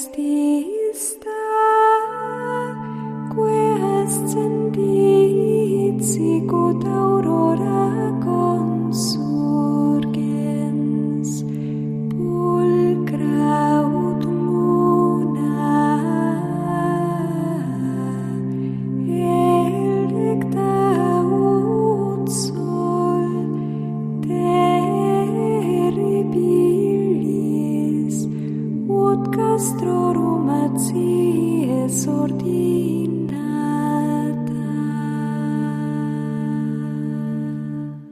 Christi.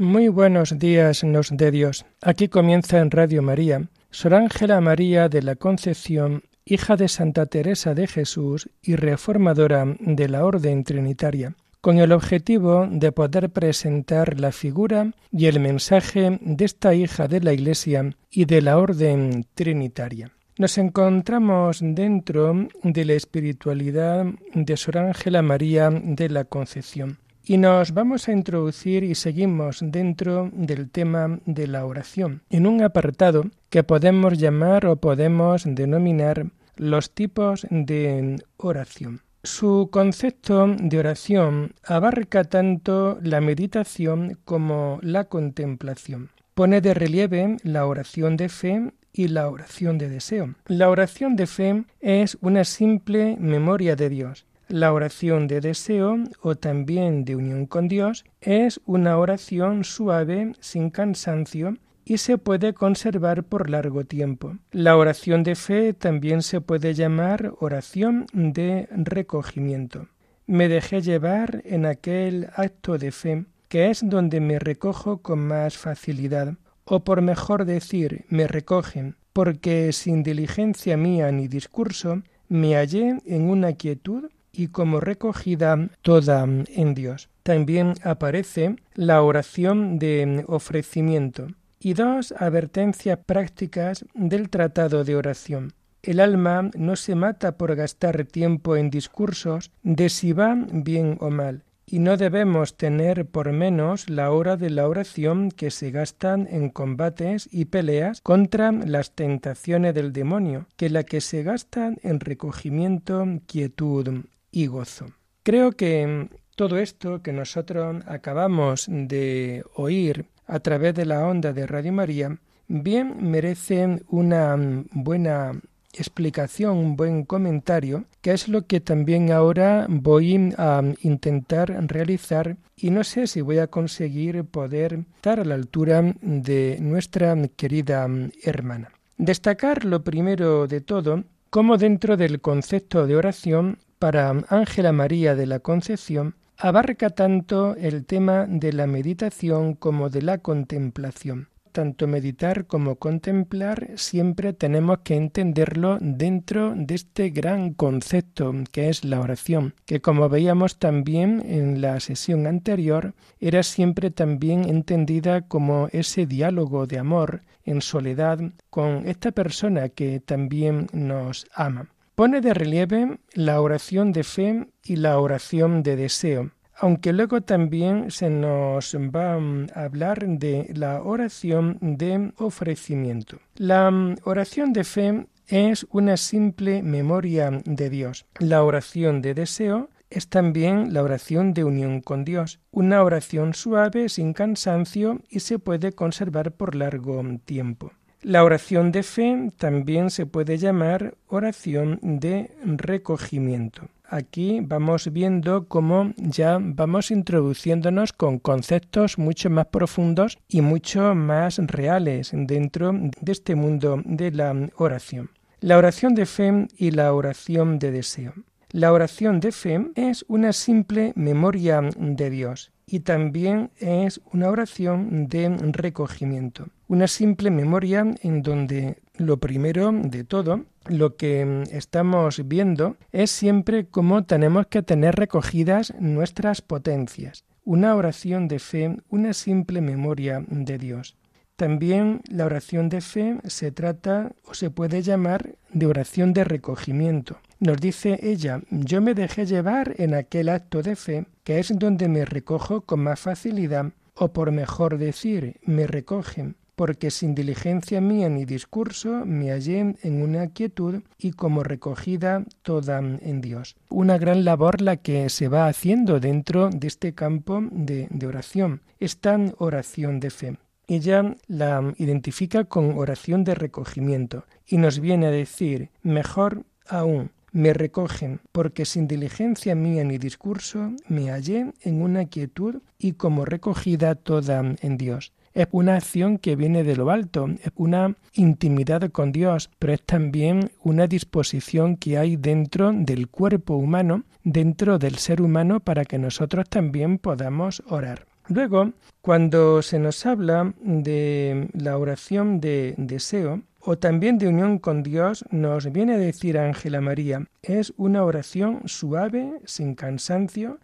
Muy buenos días nos de Dios. Aquí comienza en Radio María Sor Ángela María de la Concepción, hija de Santa Teresa de Jesús y reformadora de la Orden Trinitaria, con el objetivo de poder presentar la figura y el mensaje de esta hija de la Iglesia y de la Orden Trinitaria. Nos encontramos dentro de la espiritualidad de Sor Ángela María de la Concepción. Y nos vamos a introducir y seguimos dentro del tema de la oración, en un apartado que podemos llamar o podemos denominar los tipos de oración. Su concepto de oración abarca tanto la meditación como la contemplación. Pone de relieve la oración de fe y la oración de deseo. La oración de fe es una simple memoria de Dios la oración de deseo o también de unión con Dios es una oración suave, sin cansancio, y se puede conservar por largo tiempo. La oración de fe también se puede llamar oración de recogimiento. Me dejé llevar en aquel acto de fe, que es donde me recojo con más facilidad, o por mejor decir, me recogen, porque sin diligencia mía ni discurso, me hallé en una quietud y como recogida toda en Dios. También aparece la oración de ofrecimiento y dos advertencias prácticas del tratado de oración. El alma no se mata por gastar tiempo en discursos de si va bien o mal, y no debemos tener por menos la hora de la oración que se gastan en combates y peleas contra las tentaciones del demonio, que la que se gastan en recogimiento, quietud y gozo. Creo que todo esto que nosotros acabamos de oír a través de la onda de Radio María bien merece una buena explicación, un buen comentario, que es lo que también ahora voy a intentar realizar y no sé si voy a conseguir poder estar a la altura de nuestra querida hermana. Destacar lo primero de todo, como dentro del concepto de oración para Ángela María de la Concepción abarca tanto el tema de la meditación como de la contemplación. Tanto meditar como contemplar siempre tenemos que entenderlo dentro de este gran concepto que es la oración, que como veíamos también en la sesión anterior, era siempre también entendida como ese diálogo de amor en soledad con esta persona que también nos ama. Pone de relieve la oración de fe y la oración de deseo, aunque luego también se nos va a hablar de la oración de ofrecimiento. La oración de fe es una simple memoria de Dios. La oración de deseo es también la oración de unión con Dios, una oración suave, sin cansancio y se puede conservar por largo tiempo. La oración de fe también se puede llamar oración de recogimiento. Aquí vamos viendo cómo ya vamos introduciéndonos con conceptos mucho más profundos y mucho más reales dentro de este mundo de la oración. La oración de fe y la oración de deseo. La oración de fe es una simple memoria de Dios y también es una oración de recogimiento, una simple memoria en donde lo primero de todo, lo que estamos viendo es siempre cómo tenemos que tener recogidas nuestras potencias. Una oración de fe, una simple memoria de Dios. También la oración de fe se trata o se puede llamar de oración de recogimiento. Nos dice ella, yo me dejé llevar en aquel acto de fe, que es donde me recojo con más facilidad, o por mejor decir, me recogen, porque sin diligencia mía ni discurso me hallé en una quietud y como recogida toda en Dios. Una gran labor la que se va haciendo dentro de este campo de, de oración, esta oración de fe. Ella la identifica con oración de recogimiento y nos viene a decir, mejor aún, me recogen, porque sin diligencia mía ni discurso me hallé en una quietud y como recogida toda en Dios. Es una acción que viene de lo alto, es una intimidad con Dios, pero es también una disposición que hay dentro del cuerpo humano, dentro del ser humano, para que nosotros también podamos orar. Luego, cuando se nos habla de la oración de deseo o también de unión con Dios, nos viene a decir Ángela María, es una oración suave, sin cansancio,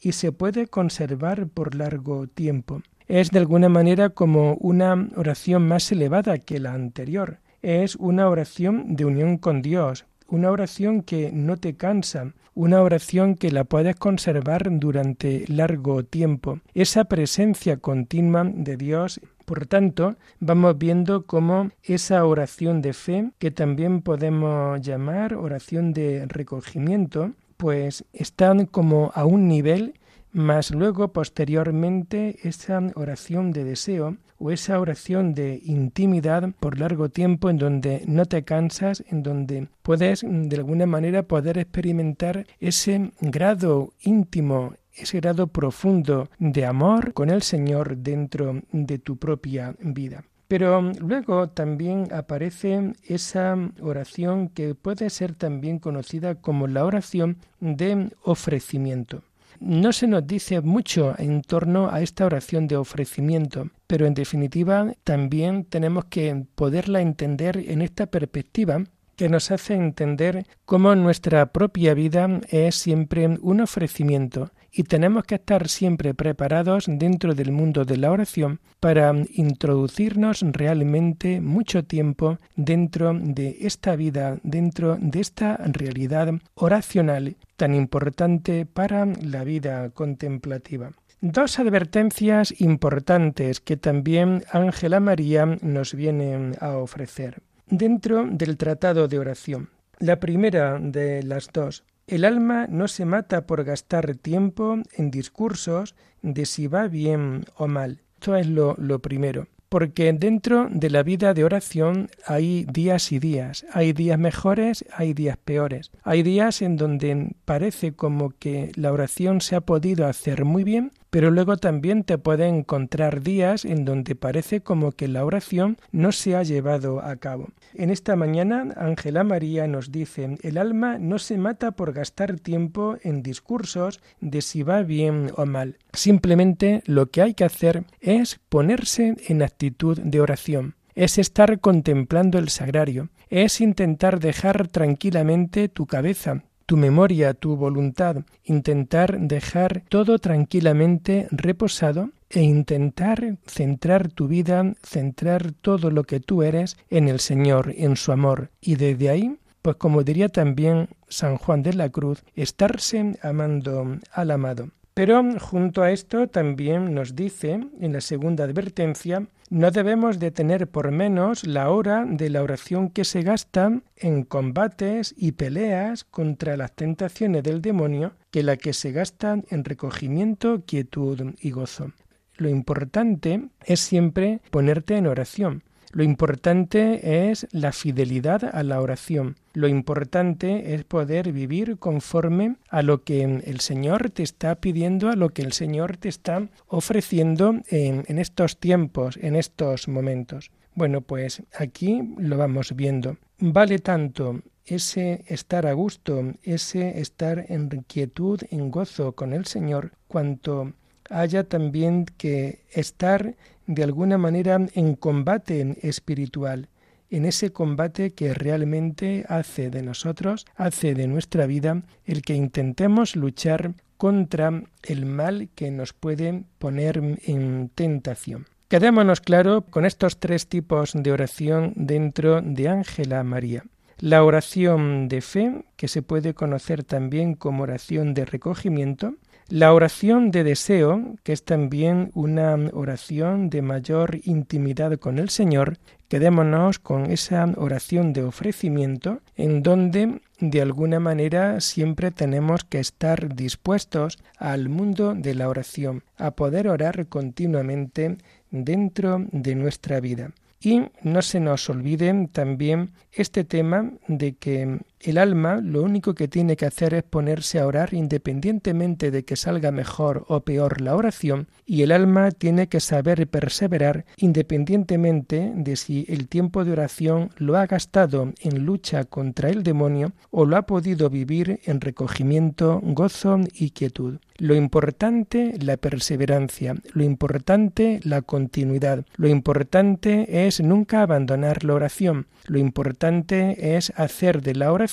y se puede conservar por largo tiempo. Es de alguna manera como una oración más elevada que la anterior. Es una oración de unión con Dios, una oración que no te cansa, una oración que la puedes conservar durante largo tiempo. Esa presencia continua de Dios por tanto, vamos viendo cómo esa oración de fe, que también podemos llamar oración de recogimiento, pues están como a un nivel más luego posteriormente esa oración de deseo o esa oración de intimidad por largo tiempo en donde no te cansas, en donde puedes de alguna manera poder experimentar ese grado íntimo ese grado profundo de amor con el Señor dentro de tu propia vida. Pero luego también aparece esa oración que puede ser también conocida como la oración de ofrecimiento. No se nos dice mucho en torno a esta oración de ofrecimiento, pero en definitiva también tenemos que poderla entender en esta perspectiva que nos hace entender cómo nuestra propia vida es siempre un ofrecimiento y tenemos que estar siempre preparados dentro del mundo de la oración para introducirnos realmente mucho tiempo dentro de esta vida, dentro de esta realidad oracional tan importante para la vida contemplativa. Dos advertencias importantes que también Ángela María nos viene a ofrecer dentro del tratado de oración. La primera de las dos el alma no se mata por gastar tiempo en discursos de si va bien o mal. Esto es lo, lo primero. Porque dentro de la vida de oración hay días y días, hay días mejores, hay días peores, hay días en donde parece como que la oración se ha podido hacer muy bien, pero luego también te puede encontrar días en donde parece como que la oración no se ha llevado a cabo. En esta mañana Ángela María nos dice, el alma no se mata por gastar tiempo en discursos de si va bien o mal. Simplemente lo que hay que hacer es ponerse en actitud de oración es estar contemplando el sagrario, es intentar dejar tranquilamente tu cabeza, tu memoria, tu voluntad, intentar dejar todo tranquilamente reposado e intentar centrar tu vida, centrar todo lo que tú eres en el Señor, en su amor. Y desde ahí, pues como diría también San Juan de la Cruz, estarse amando al amado. Pero junto a esto también nos dice en la segunda advertencia, no debemos de tener por menos la hora de la oración que se gasta en combates y peleas contra las tentaciones del demonio que la que se gasta en recogimiento, quietud y gozo. Lo importante es siempre ponerte en oración, lo importante es la fidelidad a la oración. Lo importante es poder vivir conforme a lo que el Señor te está pidiendo, a lo que el Señor te está ofreciendo en, estos tiempos, en estos momentos. Bueno, pues aquí lo vamos viendo. Vale tanto ese estar a gusto, ese estar en quietud, en gozo con el Señor, cuanto haya también que estar de alguna manera en combate espiritual, en ese combate que realmente hace de nosotros, hace de nuestra vida, el que intentemos luchar contra el mal que nos puede poner en tentación. Quedémonos claro con estos tres tipos de oración dentro de Ángela María. La oración de fe, que se puede conocer también como oración de recogimiento, la oración de deseo, que es también una oración de mayor intimidad con el Señor, quedémonos con esa oración de ofrecimiento, en donde de alguna manera siempre tenemos que estar dispuestos al mundo de la oración, a poder orar continuamente dentro de nuestra vida. Y no se nos olvide también este tema de que el alma lo único que tiene que hacer es ponerse a orar independientemente de que salga mejor o peor la oración y el alma tiene que saber perseverar independientemente de si el tiempo de oración lo ha gastado en lucha contra el demonio o lo ha podido vivir en recogimiento, gozo y quietud. Lo importante, la perseverancia, lo importante, la continuidad, lo importante es nunca abandonar la oración, lo importante es hacer de la oración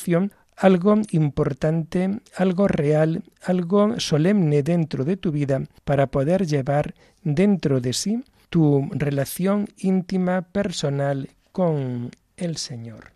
algo importante, algo real, algo solemne dentro de tu vida para poder llevar dentro de sí tu relación íntima, personal con el Señor.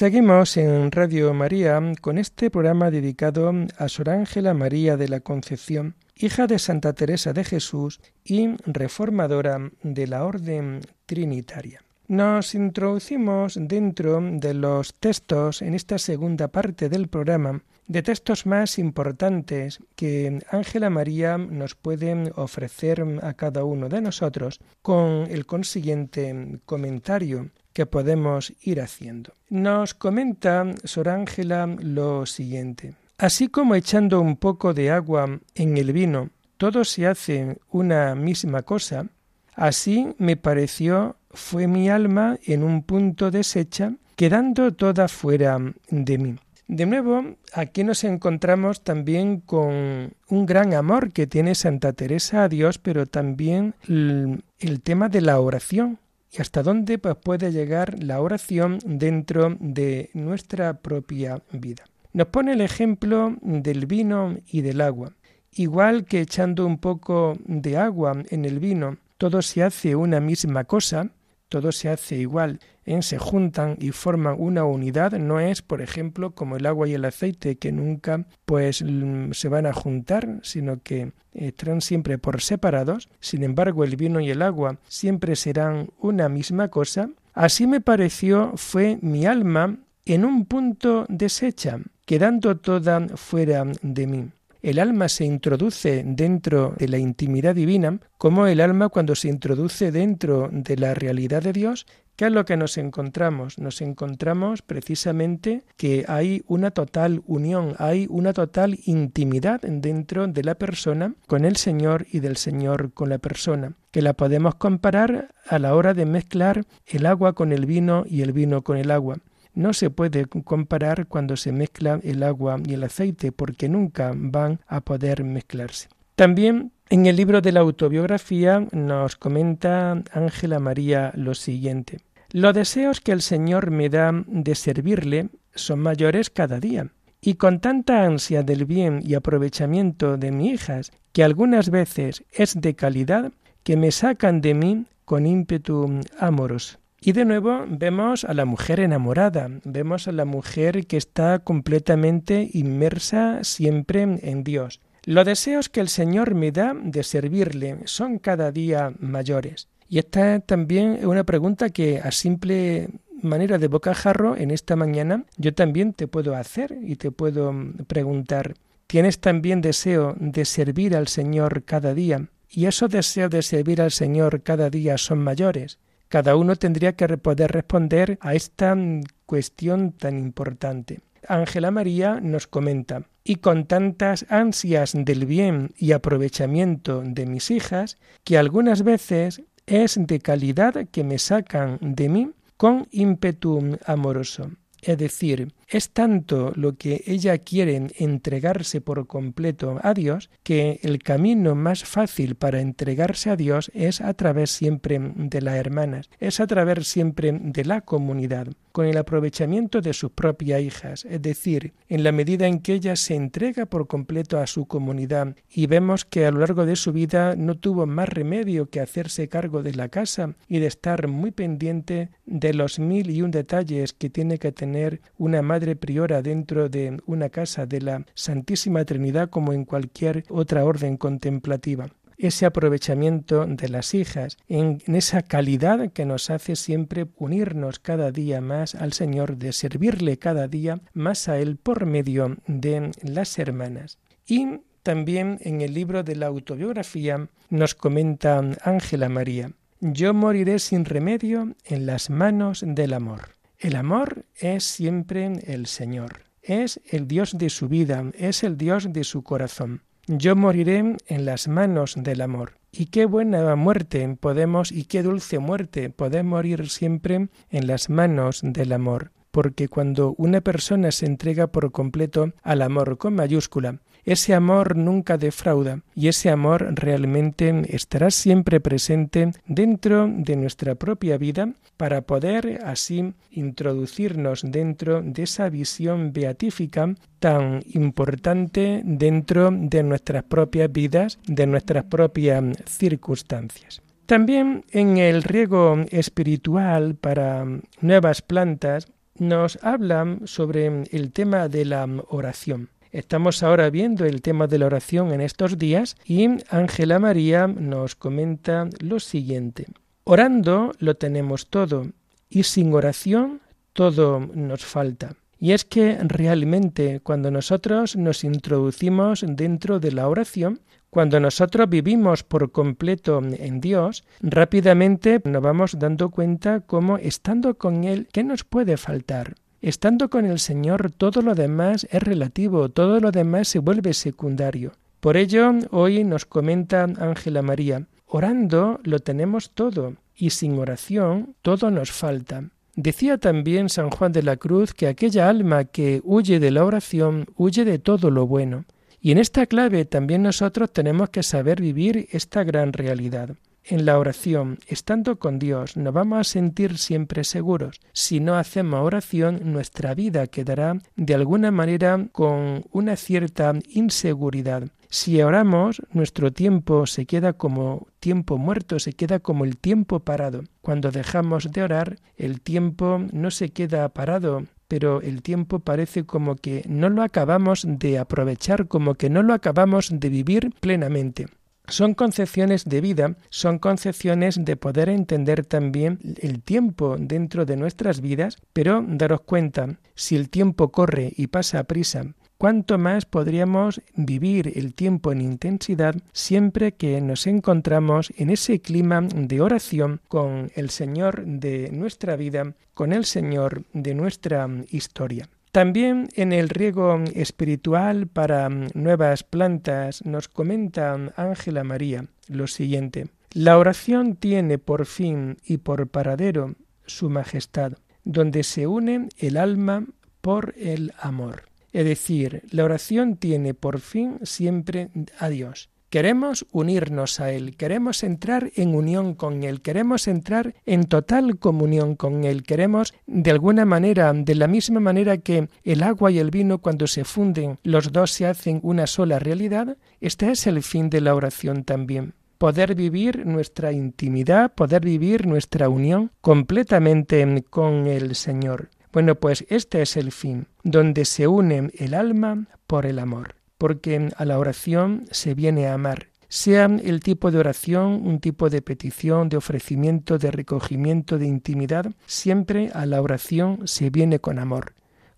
Seguimos en Radio María con este programa dedicado a Sor Ángela María de la Concepción, hija de Santa Teresa de Jesús y reformadora de la Orden Trinitaria. Nos introducimos dentro de los textos en esta segunda parte del programa de textos más importantes que Ángela María nos puede ofrecer a cada uno de nosotros con el consiguiente comentario que podemos ir haciendo. Nos comenta Sor Ángela lo siguiente. Así como echando un poco de agua en el vino, todo se hace una misma cosa, así me pareció fue mi alma en un punto deshecha, quedando toda fuera de mí. De nuevo, aquí nos encontramos también con un gran amor que tiene Santa Teresa a Dios, pero también el, el tema de la oración y hasta dónde pues, puede llegar la oración dentro de nuestra propia vida. Nos pone el ejemplo del vino y del agua. Igual que echando un poco de agua en el vino, todo se hace una misma cosa, todo se hace igual, ¿eh? se juntan y forman una unidad, no es, por ejemplo, como el agua y el aceite que nunca pues se van a juntar, sino que estarán siempre por separados. Sin embargo, el vino y el agua siempre serán una misma cosa. Así me pareció fue mi alma en un punto deshecha, quedando toda fuera de mí. El alma se introduce dentro de la intimidad divina, como el alma cuando se introduce dentro de la realidad de Dios, ¿Qué es lo que nos encontramos? Nos encontramos precisamente que hay una total unión, hay una total intimidad dentro de la persona con el Señor y del Señor con la persona, que la podemos comparar a la hora de mezclar el agua con el vino y el vino con el agua. No se puede comparar cuando se mezcla el agua y el aceite porque nunca van a poder mezclarse. También en el libro de la autobiografía nos comenta Ángela María lo siguiente. Los deseos que el Señor me da de servirle son mayores cada día, y con tanta ansia del bien y aprovechamiento de mis hijas, que algunas veces es de calidad, que me sacan de mí con ímpetu amoroso. Y de nuevo vemos a la mujer enamorada, vemos a la mujer que está completamente inmersa siempre en Dios. Los deseos que el Señor me da de servirle son cada día mayores. Y esta también es una pregunta que a simple manera de bocajarro en esta mañana yo también te puedo hacer y te puedo preguntar, ¿tienes también deseo de servir al Señor cada día? Y esos deseos de servir al Señor cada día son mayores. Cada uno tendría que poder responder a esta cuestión tan importante. Ángela María nos comenta, y con tantas ansias del bien y aprovechamiento de mis hijas, que algunas veces es de calidad que me sacan de mí con ímpetu amoroso. Es decir, es tanto lo que ella quiere entregarse por completo a Dios que el camino más fácil para entregarse a Dios es a través siempre de las hermanas, es a través siempre de la comunidad, con el aprovechamiento de sus propias hijas, es decir, en la medida en que ella se entrega por completo a su comunidad y vemos que a lo largo de su vida no tuvo más remedio que hacerse cargo de la casa y de estar muy pendiente de los mil y un detalles que tiene que tener una madre priora dentro de una casa de la Santísima Trinidad como en cualquier otra orden contemplativa ese aprovechamiento de las hijas, en, esa calidad que nos hace siempre unirnos cada día más al Señor, de servirle cada día más a Él por medio de las hermanas. Y también en el libro de la autobiografía nos comenta Ángela María, yo moriré sin remedio en las manos del amor. El amor es siempre el Señor, es el Dios de su vida, es el Dios de su corazón. Yo moriré en las manos del amor. Y qué buena muerte podemos y qué dulce muerte podemos morir siempre en las manos del amor porque cuando una persona se entrega por completo al amor con mayúscula, ese amor nunca defrauda y ese amor realmente estará siempre presente dentro de nuestra propia vida para poder así introducirnos dentro de esa visión beatífica tan importante dentro de nuestras propias vidas, de nuestras propias circunstancias. También en el riego espiritual para nuevas plantas nos hablan sobre el tema de la oración. Estamos ahora viendo el tema de la oración en estos días y Ángela María nos comenta lo siguiente. Orando lo tenemos todo y sin oración todo nos falta. Y es que realmente cuando nosotros nos introducimos dentro de la oración, cuando nosotros vivimos por completo en Dios, rápidamente nos vamos dando cuenta cómo estando con Él, ¿qué nos puede faltar? Estando con el Señor, todo lo demás es relativo, todo lo demás se vuelve secundario. Por ello, hoy nos comenta Ángela María, orando lo tenemos todo, y sin oración todo nos falta. Decía también San Juan de la Cruz que aquella alma que huye de la oración huye de todo lo bueno. Y en esta clave también nosotros tenemos que saber vivir esta gran realidad. En la oración, estando con Dios, nos vamos a sentir siempre seguros. Si no hacemos oración, nuestra vida quedará de alguna manera con una cierta inseguridad. Si oramos, nuestro tiempo se queda como tiempo muerto, se queda como el tiempo parado. Cuando dejamos de orar, el tiempo no se queda parado, pero el tiempo parece como que no lo acabamos de aprovechar, como que no lo acabamos de vivir plenamente. Son concepciones de vida, son concepciones de poder entender también el tiempo dentro de nuestras vidas, pero daros cuenta, si el tiempo corre y pasa a prisa, cuánto más podríamos vivir el tiempo en intensidad siempre que nos encontramos en ese clima de oración con el Señor de nuestra vida, con el Señor de nuestra historia. También en el riego espiritual para nuevas plantas nos comenta Ángela María lo siguiente. La oración tiene por fin y por paradero su majestad, donde se une el alma por el amor. Es decir, la oración tiene por fin siempre a Dios. Queremos unirnos a Él, queremos entrar en unión con Él, queremos entrar en total comunión con Él, queremos de alguna manera, de la misma manera que el agua y el vino cuando se funden, los dos se hacen una sola realidad, este es el fin de la oración también poder vivir nuestra intimidad, poder vivir nuestra unión completamente con el Señor. Bueno, pues este es el fin, donde se une el alma por el amor, porque a la oración se viene a amar. Sea el tipo de oración, un tipo de petición, de ofrecimiento, de recogimiento, de intimidad, siempre a la oración se viene con amor.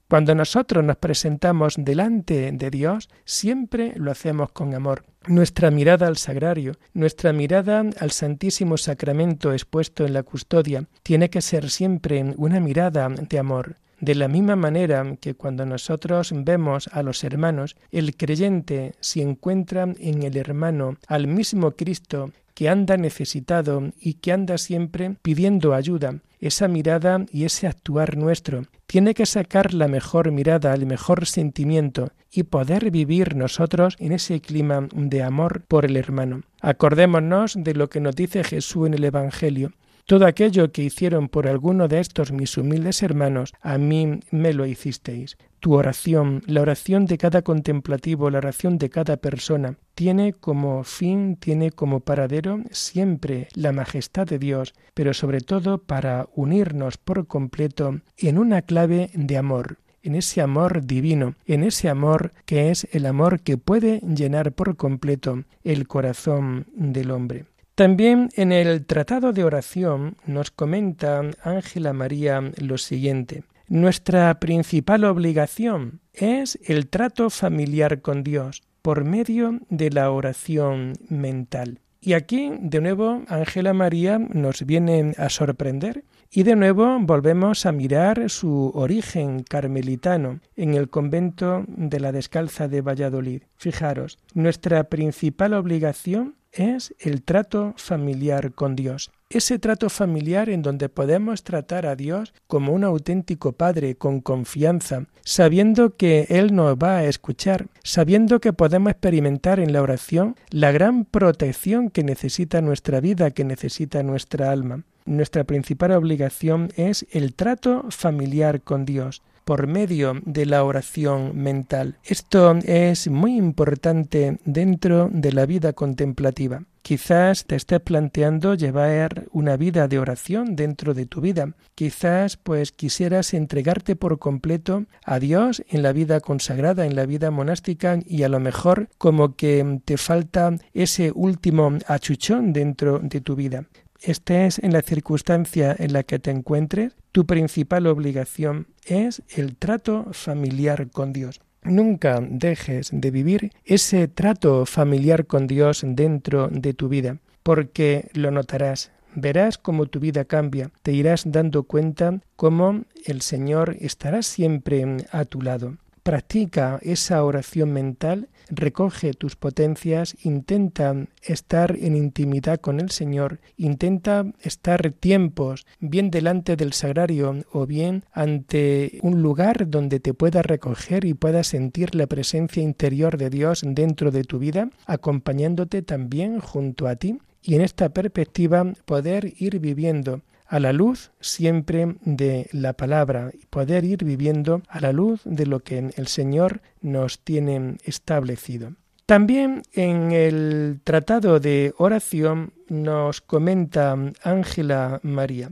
Cuando nosotros nos presentamos delante de Dios, siempre lo hacemos con amor. Nuestra mirada al sagrario, nuestra mirada al Santísimo Sacramento expuesto en la custodia, tiene que ser siempre una mirada de amor. De la misma manera que cuando nosotros vemos a los hermanos, el creyente si encuentra en el hermano al mismo Cristo que anda necesitado y que anda siempre pidiendo ayuda, esa mirada y ese actuar nuestro tiene que sacar la mejor mirada, el mejor sentimiento y poder vivir nosotros en ese clima de amor por el hermano. Acordémonos de lo que nos dice Jesús en el Evangelio. Todo aquello que hicieron por alguno de estos mis humildes hermanos, a mí me lo hicisteis. Tu oración, la oración de cada contemplativo, la oración de cada persona, tiene como fin, tiene como paradero siempre la majestad de Dios, pero sobre todo para unirnos por completo en una clave de amor en ese amor divino, en ese amor que es el amor que puede llenar por completo el corazón del hombre. También en el Tratado de Oración nos comenta Ángela María lo siguiente. Nuestra principal obligación es el trato familiar con Dios por medio de la oración mental. Y aquí, de nuevo, Ángela María nos viene a sorprender y de nuevo volvemos a mirar su origen carmelitano en el convento de la Descalza de Valladolid. Fijaros, nuestra principal obligación es el trato familiar con Dios. Ese trato familiar en donde podemos tratar a Dios como un auténtico Padre con confianza, sabiendo que Él nos va a escuchar, sabiendo que podemos experimentar en la oración la gran protección que necesita nuestra vida, que necesita nuestra alma. Nuestra principal obligación es el trato familiar con Dios por medio de la oración mental. Esto es muy importante dentro de la vida contemplativa. Quizás te estés planteando llevar una vida de oración dentro de tu vida. Quizás pues quisieras entregarte por completo a Dios en la vida consagrada, en la vida monástica y a lo mejor como que te falta ese último achuchón dentro de tu vida estés en la circunstancia en la que te encuentres, tu principal obligación es el trato familiar con Dios. Nunca dejes de vivir ese trato familiar con Dios dentro de tu vida, porque lo notarás. Verás cómo tu vida cambia, te irás dando cuenta cómo el Señor estará siempre a tu lado. Practica esa oración mental, recoge tus potencias, intenta estar en intimidad con el Señor, intenta estar tiempos bien delante del sagrario o bien ante un lugar donde te puedas recoger y puedas sentir la presencia interior de Dios dentro de tu vida, acompañándote también junto a ti. Y en esta perspectiva poder ir viviendo a la luz siempre de la palabra y poder ir viviendo a la luz de lo que el Señor nos tiene establecido. También en el tratado de oración nos comenta Ángela María,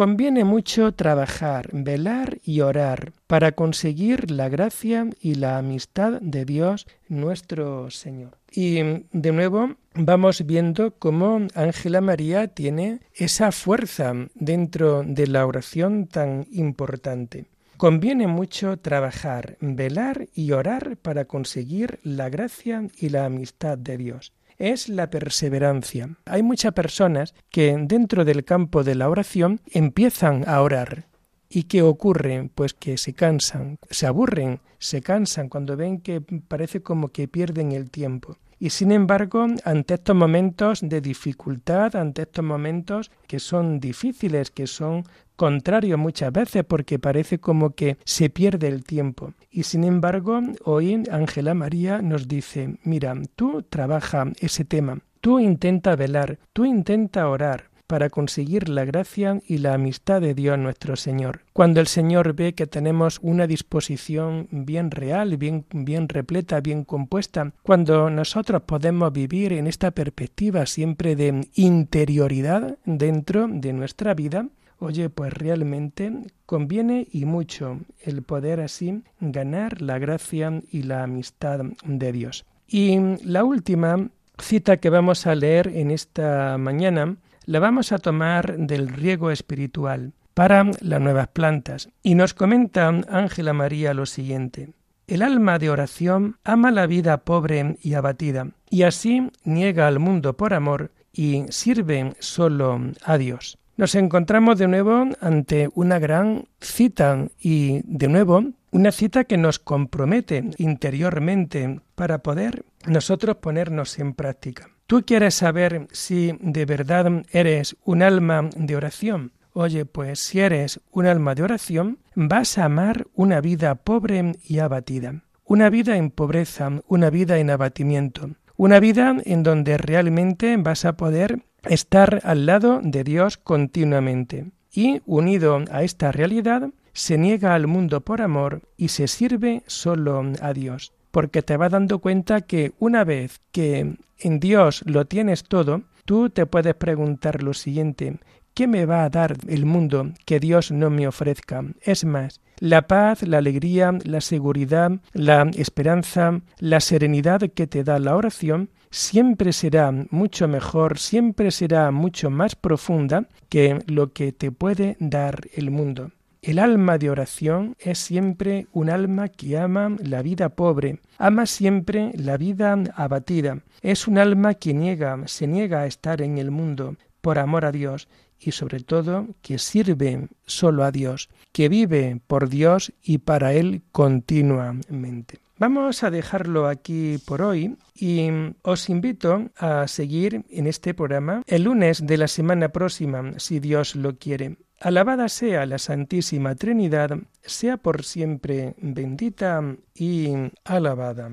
Conviene mucho trabajar, velar y orar para conseguir la gracia y la amistad de Dios nuestro Señor. Y de nuevo vamos viendo cómo Ángela María tiene esa fuerza dentro de la oración tan importante. Conviene mucho trabajar, velar y orar para conseguir la gracia y la amistad de Dios es la perseverancia. Hay muchas personas que dentro del campo de la oración empiezan a orar. ¿Y qué ocurre? Pues que se cansan, se aburren, se cansan cuando ven que parece como que pierden el tiempo. Y sin embargo, ante estos momentos de dificultad, ante estos momentos que son difíciles, que son contrarios muchas veces porque parece como que se pierde el tiempo. Y sin embargo, hoy Ángela María nos dice, mira, tú trabaja ese tema, tú intenta velar, tú intenta orar, para conseguir la gracia y la amistad de Dios nuestro Señor. Cuando el Señor ve que tenemos una disposición bien real, bien, bien repleta, bien compuesta, cuando nosotros podemos vivir en esta perspectiva siempre de interioridad dentro de nuestra vida, Oye, pues realmente conviene y mucho el poder así ganar la gracia y la amistad de Dios. Y la última cita que vamos a leer en esta mañana la vamos a tomar del riego espiritual para las nuevas plantas. Y nos comenta Ángela María lo siguiente. El alma de oración ama la vida pobre y abatida, y así niega al mundo por amor y sirve solo a Dios. Nos encontramos de nuevo ante una gran cita y de nuevo una cita que nos compromete interiormente para poder nosotros ponernos en práctica. ¿Tú quieres saber si de verdad eres un alma de oración? Oye, pues si eres un alma de oración, vas a amar una vida pobre y abatida, una vida en pobreza, una vida en abatimiento, una vida en donde realmente vas a poder estar al lado de Dios continuamente. Y, unido a esta realidad, se niega al mundo por amor y se sirve solo a Dios porque te vas dando cuenta que una vez que en Dios lo tienes todo, tú te puedes preguntar lo siguiente, ¿qué me va a dar el mundo que Dios no me ofrezca? Es más, la paz, la alegría, la seguridad, la esperanza, la serenidad que te da la oración, siempre será mucho mejor, siempre será mucho más profunda que lo que te puede dar el mundo. El alma de oración es siempre un alma que ama la vida pobre, ama siempre la vida abatida. Es un alma que niega, se niega a estar en el mundo por amor a Dios y sobre todo que sirve solo a Dios, que vive por Dios y para Él continuamente. Vamos a dejarlo aquí por hoy y os invito a seguir en este programa el lunes de la semana próxima, si Dios lo quiere. Alabada sea la Santísima Trinidad, sea por siempre bendita y alabada.